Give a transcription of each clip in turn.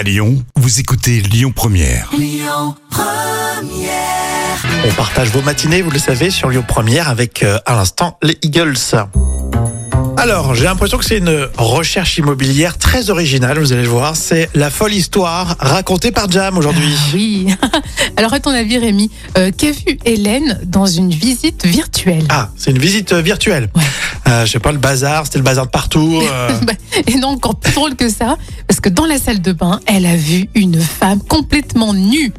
À Lyon, vous écoutez Lyon Première. On partage vos matinées, vous le savez, sur Lyon Première avec euh, à l'instant les Eagles. Alors, j'ai l'impression que c'est une recherche immobilière très originale, vous allez le voir. C'est la folle histoire racontée par Jam aujourd'hui. Ah Oui. Alors, à ton avis, Rémi, euh, qu'a vu Hélène dans une visite virtuelle? Ah, c'est une visite euh, virtuelle. Ouais. Euh, je sais pas, le bazar, c'était le bazar de partout. euh, Bah, Et non, encore plus drôle que ça, parce que dans la salle de bain, elle a vu une femme complètement nue.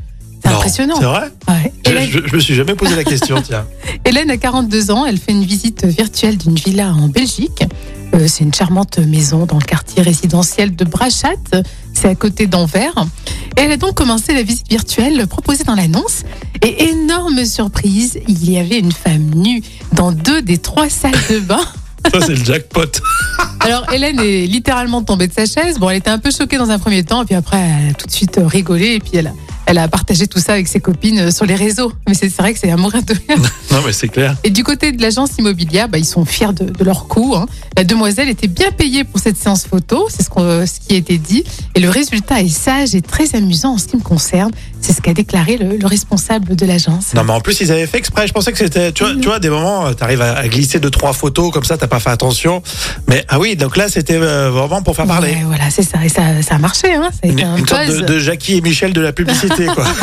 C'est impressionnant. C'est vrai? Ouais. Je, Hélène, je- je me suis jamais posé la question, tiens. Hélène a 42 ans, elle fait une visite virtuelle d'une villa en Belgique. Euh, c'est une charmante maison dans le quartier résidentiel de Brachat, c'est à côté d'Anvers. Et elle a donc commencé la visite virtuelle proposée dans l'annonce. Et énorme surprise, il y avait une femme nue dans deux des trois salles de bain. Ça, c'est le jackpot. Alors Hélène est littéralement tombée de sa chaise. Bon, elle était un peu choquée dans un premier temps, et puis après, elle a tout de suite rigolé, et puis elle a, elle a partagé tout ça avec ses copines euh, sur les réseaux. Mais c'est vrai que c'est un mourir de rire. Non, mais c'est clair. Et du côté de l'agence immobilière, bah, ils sont fiers de, de leur coup. hein. La demoiselle était bien payée pour cette séance photo, c'est ce, qu'on- ce qui a été dit. Et le résultat est sage et très amusant en ce qui me concerne. C'est ce qu'a déclaré le, le responsable de l'agence. Non, mais en plus, ils avaient fait exprès. Je pensais que c'était. Tu vois, tu vois des moments, tu arrives à, à glisser deux, trois photos, comme ça, t'as pas fait attention. Mais ah oui, donc là, c'était euh, vraiment pour faire parler. Ouais, voilà, c'est ça. Et ça, ça a marché. Hein. Ça a Une, un une sorte de Jackie et Michel de la publicité, quoi.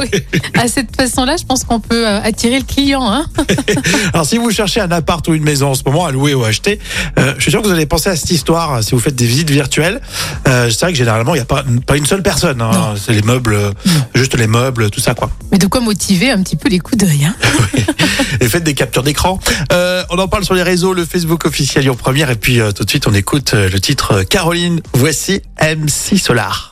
Oui. À cette façon-là, je pense qu'on peut euh, attirer le client. Hein. Alors, si vous cherchez un appart ou une maison en ce moment à louer ou à acheter, euh, je suis sûr que vous allez penser à cette histoire euh, si vous faites des visites virtuelles. Euh, c'est vrai que généralement, il n'y a pas, pas une seule personne. hein. C'est les meubles, juste les meubles, tout ça, quoi. Mais de quoi motiver un petit peu les coups d'œil. Hein. Et faites des captures d'écran. Euh, on en parle sur les réseaux, le Facebook officiel Lyon Première. Et puis, tout de suite, on écoute le titre Caroline. Voici MC Solar.